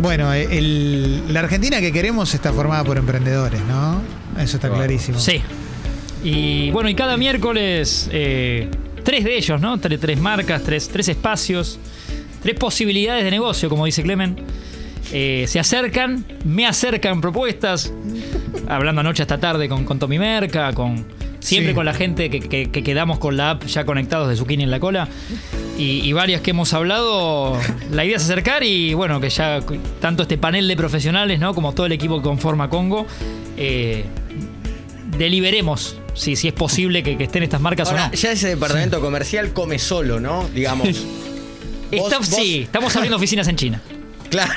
Bueno, eh, el- la Argentina que queremos está formada por emprendedores, ¿no? Eso está clarísimo. Sí. Y bueno, y cada miércoles, eh, tres de ellos, ¿no? Tres, tres marcas, tres, tres espacios, tres posibilidades de negocio, como dice Clemen. Eh, se acercan, me acercan propuestas. Hablando anoche hasta tarde con, con Tommy Merca, con. Siempre Sí. con la gente que, que- que quedamos con la app ya conectados de Zucchini en la cola. Y, y varias que hemos hablado. La idea es acercar y bueno, que ya tanto este panel de profesionales, ¿no? Como todo el equipo que conforma Congo. eh, deliberemos si, si es posible que, que estén estas marcas Ahora, o no. ya ese departamento comercial come solo, ¿no? Digamos. Está- vos- sí, estamos abriendo oficinas en China. Claro.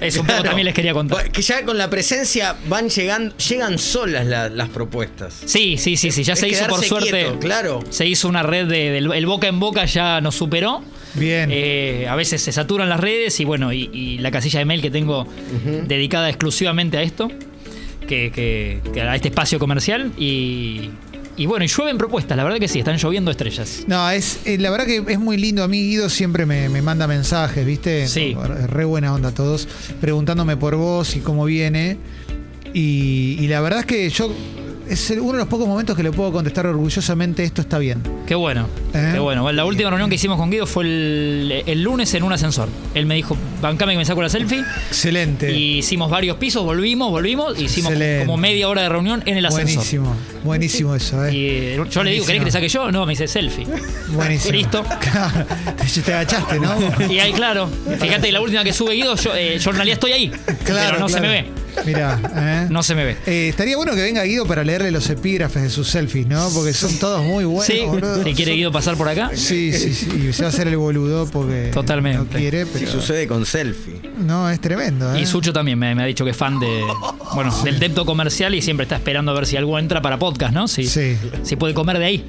Eso un poco también les quería contar. Que ya con la presencia van llegando, llegan solas la- las propuestas. Sí, sí, sí, sí, ya Es se hizo por suerte. quieto, claro. Se hizo una red de, el boca en boca ya nos superó. Bien. Eh, a veces se saturan las redes y bueno, y, y la casilla de mail que tengo dedicada exclusivamente a esto, que, que- que a este espacio comercial y, y bueno, y llueven propuestas, la verdad que sí, están lloviendo estrellas. No, es eh, la verdad que es muy lindo. A mí Guido siempre me, me manda mensajes, ¿viste? Sí. Re buena onda todos, preguntándome por vos y cómo viene. Y, y la verdad es que yo es uno de los pocos momentos que le puedo contestar orgullosamente esto está bien. Qué bueno, ¿Eh? qué bueno. La última reunión que hicimos con Guido fue el, el lunes en un ascensor. Él me dijo, bancame que me saco la selfie. Excelente. Y hicimos varios pisos, volvimos, volvimos, hicimos Excelente. como media hora de reunión en el ascensor. buenísimo, buenísimo eso, ¿eh? Y eh, yo le digo, ¿querés que te saque yo? No, me dice selfie. Buenísimo. Listo. Claro, te agachaste, ¿no? Y ahí, claro, fíjate, la última que sube Guido, yo, eh, yo en realidad estoy ahí. pero no se me ve. Mirá, ¿eh? No se me ve. Eh, estaría bueno que venga Guido para leerle los epígrafes de sus selfies, ¿no? Porque son todos muy buenos. sí, boludo. quiere Guido pasar por acá. Sí, sí, sí. Y se va a hacer el boludo porque Totalmente. no quiere, Si pero. sucede con selfie. No, es tremendo, ¿eh? Y Sucho también me, me ha dicho que es fan de, bueno, del depto comercial y siempre está esperando a ver si algo entra para podcast, ¿no? Si, Sí. si puede comer de ahí.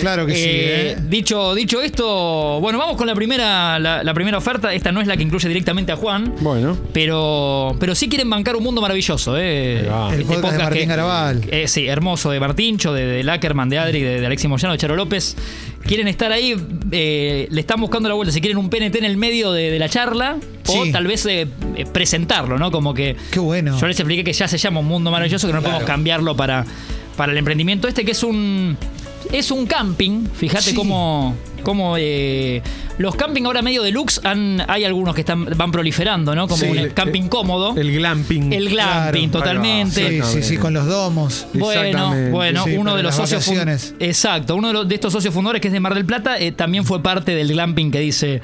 Claro que sí, Eh, ¿eh? dicho, dicho esto, bueno, vamos con la primera, la, la primera oferta. Esta no es la que incluye directamente a Juan. Bueno. Pero, pero sí quieren bancar un mundo maravilloso, ¿eh? Va. El podcast de Martín Garabal. eh, sí, hermoso, de Martincho, de, de Lackerman, de Adri, de, de Alexis Moyano, de Charo López. Quieren estar ahí, eh, le están buscando la vuelta. Si quieren un PNT en el medio de, de la charla, o Sí. tal vez eh, eh, presentarlo, ¿no? Como que. Qué bueno. Yo les expliqué que ya se llama un mundo maravilloso, que no podemos cambiarlo para, para el emprendimiento este, que es un. Es un camping. Fíjate Sí. cómo. Cómo eh, los camping ahora medio deluxe han, hay algunos que están, van proliferando, ¿no? Como Sí. un camping cómodo. El glamping. El glamping, Claro. totalmente. Sí, sí, sí, con los domos. Bueno, bueno, Sí, uno de los socios. Exacto, uno de, los- de estos socios fundadores que es de Mar del Plata eh, también fue parte del glamping que dice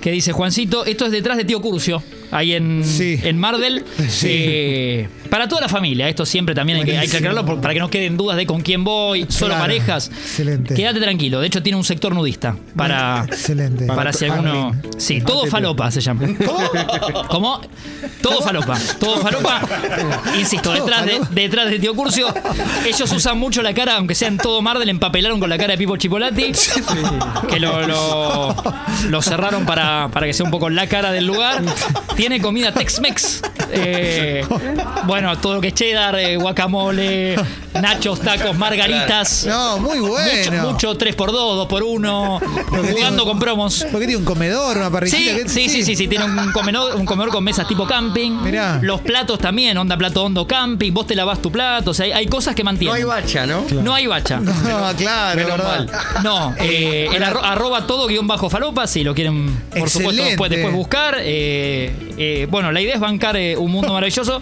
que dice Juancito. Esto es detrás de Tío Curcio, ahí en, Sí. en Mardel. Sí. Eh, para toda la familia, esto siempre también hay que, hay que aclararlo por- para que no queden dudas de con quién voy, solo Claro. parejas. Excelente. Quédate tranquilo, de hecho tiene un sector nudista para Excelente. para si alguno. Sí, todo falopa se llama. ¿Cómo? Todo falopa. Todo falopa. Insisto, detrás de, detrás de Tío Curcio. Ellos usan mucho la cara, aunque sean todo Mardel, empapelaron con la cara de Pipo Chipolati. Que lo, lo, lo cerraron para, para que sea un poco la cara del lugar. Tiene comida Tex-Mex. Eh, bueno, todo lo que es cheddar, eh, guacamole, nachos, tacos, margaritas. No, muy bueno. Mucho, mucho 3x2, 2x1, Porque jugando tiene- con promos. Porque tiene un comedor, una Sí, parrillita. que- sí, sí, sí, sí, tiene un comedor, un comedor con mesas tipo camping. Mirá. Los platos también, onda plato hondo camping, vos te lavas tu plato, o sea, hay, hay cosas que No mantienen. hay bacha, ¿no? No hay bacha. No, claro, Menos mal. No, eh, el arro- arroba todo guion bajo falopa, si lo quieren, por supuesto, después, después buscar. Eh, eh, bueno, la idea es bancar eh, un mundo maravilloso.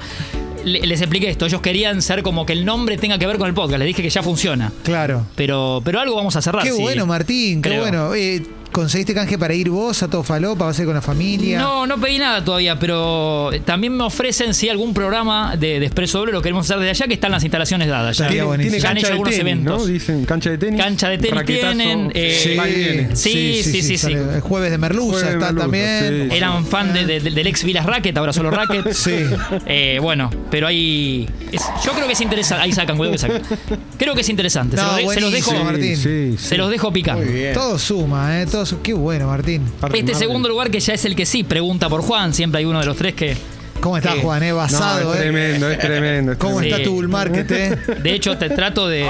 Le- les expliqué esto, ellos querían ser como que el nombre tenga que ver con el podcast, les dije que ya funciona. Claro. Pero, pero algo vamos a cerrar. Qué sí. bueno, Martín, qué creo. bueno. Eh, ¿Conseguiste canje para ir vos a todo falopa? ¿Vas a ir con la familia? No, no pedí nada todavía, pero también me ofrecen si algún programa de, de Expreso Doble lo queremos hacer desde allá, que están las instalaciones dadas. Ya. Tiene, buenísimo. tiene Ya han hecho de algunos tenis, eventos. ¿no? Dicen cancha de tenis. Cancha de tenis raquetazo, tienen, eh, Sí. Sí, sí, sí, sí. El jueves de Merluza Jueves de está Merluza, también. sí. Eran fan de- de- del ex Vilas Racket, ahora solo Racket. Sí. Eh, bueno, pero es- yo creo que es interesante. Ahí sacan, cuidado que sacan. Creo que es interesante. Se, los, de- se los dejo. Sí, sí. se los dejo bien. Todo suma, ¿eh? Todo Qué bueno, Martín. Este segundo lugar que ya es el que sí pregunta por Juan, siempre hay uno de los tres que, ¿Cómo está, Eh, Juan? Eh? Basado, No, es eh. tremendo, es tremendo. es ¿Cómo está Sí. tu bull market, eh? De hecho, te trato de,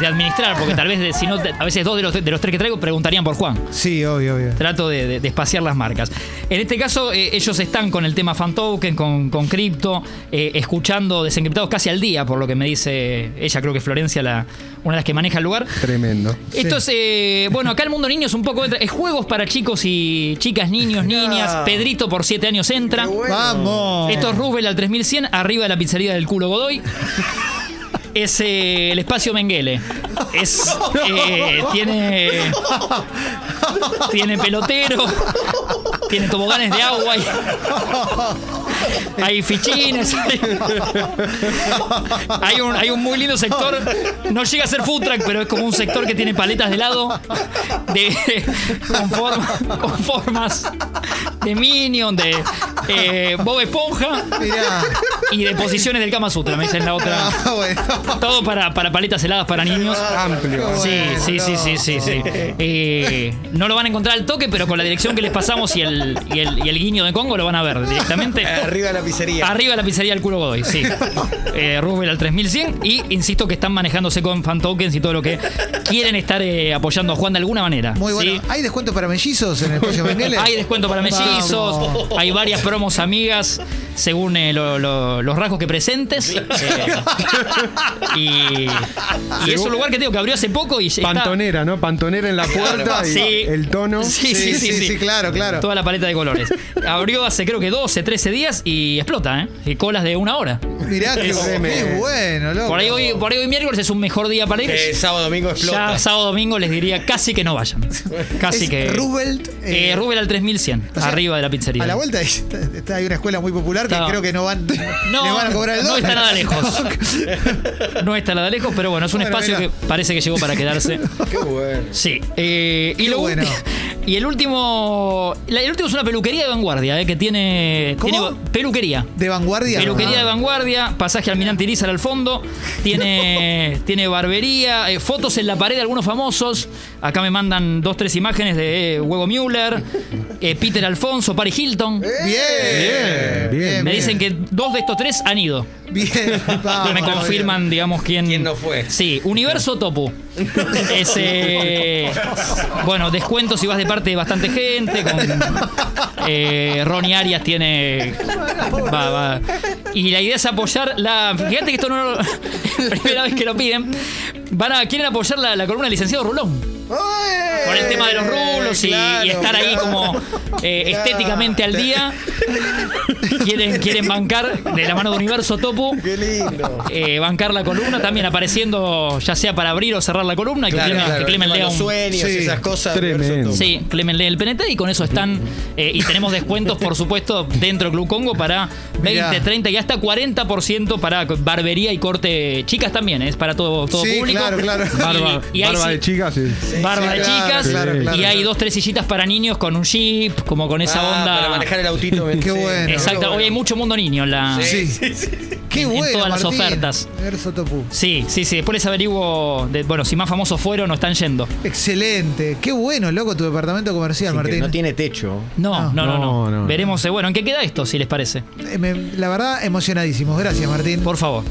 de administrar, porque tal vez, de- si no, a veces dos de los, de los tres que traigo preguntarían por Juan. Sí, obvio, obvio. Trato de, de- de espaciar las marcas. En este caso, eh, ellos están con el tema fan token, con, con cripto, eh, escuchando desencriptados casi al día, por lo que me dice ella, creo que Florencia, la, una de las que maneja el lugar. Tremendo. Esto es, eh, bueno, acá el mundo niño es un poco. Es juegos para chicos y chicas, niños, niñas. Pedrito por 7 años entra. Bueno. Vamos. Esto es Roosevelt al 3100, arriba de la pizzería del culo Godoy. Es eh, el espacio Menguele. Es, eh, tiene. Tiene pelotero. Tiene toboganes de agua. Hay, hay fichines. Hay, hay un, hay un muy lindo sector. No llega a ser food truck, pero es como un sector que tiene paletas de helado. De, con, forma- con formas de Minion, de eh, Bob Esponja Mirá. Y de posiciones del Kama Sutra, me dicen la otra. Ah, bueno. Todo para, para paletas heladas para niños. Amplio. Sí, Bueno, sí, sí, sí, sí, sí. Eh, no lo van a encontrar al toque, pero con la dirección que les pasamos y el, y el, y el guiño de Congo lo van a ver directamente. Arriba de la pizzería. Arriba de la pizzería del culo Godoy, sí. Eh, Roosevelt al 3100 y insisto que están manejándose con fan tokens y todo lo que quieren estar eh, apoyando a Juan de alguna manera. Muy bueno. ¿sí? ¿Hay descuento para mellizos en el espacio Menguele? Hay descuento para mellizos, Vamos. hay varias promos amigas según eh, lo- lo- los rasgos que presentes. Eh, y, y es un lugar que tengo que abrió hace poco y está- Pantonera, ¿no? Pantonera en la puerta y Sí. el tono. Sí, sí, sí, sí, claro, claro. Toda la paleta de colores. Abrió hace creo que 12, 13 días y explota, ¿eh? Y colas de una hora. Mirá qué, Es- qué bueno, loco. Por ahí, hoy, por ahí hoy miércoles es un mejor día para ir. Que sábado domingo explota. Ya sábado domingo les diría casi que no vayan. Casi Es que. Roosevelt. Eh, eh, Rubel al 3100, o sea, arriba de la pizzería. A la vuelta está, está- hay una escuela muy popular que No. creo que no van, No, le van a cobrar el no está nada lejos. No está nada lejos, pero bueno, es un Bueno, espacio mira. que parece que llegó para quedarse. Qué bueno. Sí. eh, y, Qué lo bueno. ulti- y el último. el último es una peluquería de vanguardia, eh, que tiene. ¿Cómo? tiene peluquería. De vanguardia. Peluquería de Ah. vanguardia, pasaje Almirante Irizar al fondo, tiene, tiene barbería, eh, fotos en la pared de algunos famosos. Acá me mandan dos, tres imágenes de eh, Huevo Müller, eh, Peter Alfonso, Paris Hilton. Bien. Bien, bien. Me dicen que dos de estos tres han ido. Bien. Vamos, me confirman, digamos, quién. ¿Quién no fue? Sí, Universo Topu. Es, eh, bueno, descuento si vas de parte de bastante gente. Con, eh, Ronnie Arias tiene. va, va. Y la idea es apoyar la. Fíjate que esto no lo- es primera vez que lo piden. Van a, quieren apoyar la, la columna del licenciado Rulón. Por el tema de los rulos y, claro, y estar ahí claro. como eh, estéticamente al día. Quieren, quieren bancar de la mano de Universo. Qué lindo. eh, bancar la columna, también apareciendo ya sea para abrir o cerrar la columna. y que Claro, Clemen, claro. que Clemen lea los un- sueños y Sí. esas cosas. Tremendo. Sí, Clemen lee el PNT y con eso están. eh, y tenemos descuentos, por supuesto, dentro de Club Congo para 20, Mirá. 30 y hasta 40% para barbería y corte. Chicas también, es para todo, todo Sí, público. claro, claro. Y- Barba, y barba sí- de chicas, sí. Barba Sí, de chicas. claro, Sí. claro, y hay dos, tres sillitas para niños con un jeep, como con esa Ah, onda. Para manejar el autito. Qué sí. bueno. Exacto, Qué hoy hay mucho mundo niño en la. Sí. Qué En- en bueno. todas las Martín. ofertas. Verso Topu. Sí, sí, sí. Después les averiguo, de- bueno, si más famosos fueron o están yendo. Excelente. Qué bueno, loco, tu departamento comercial, Sí, que Martín. No tiene techo. No, no, no, no. No, no. Veremos, eh, bueno, ¿en qué queda esto, si les parece? Eh, me- la verdad, emocionadísimos. Gracias, Martín. Por favor.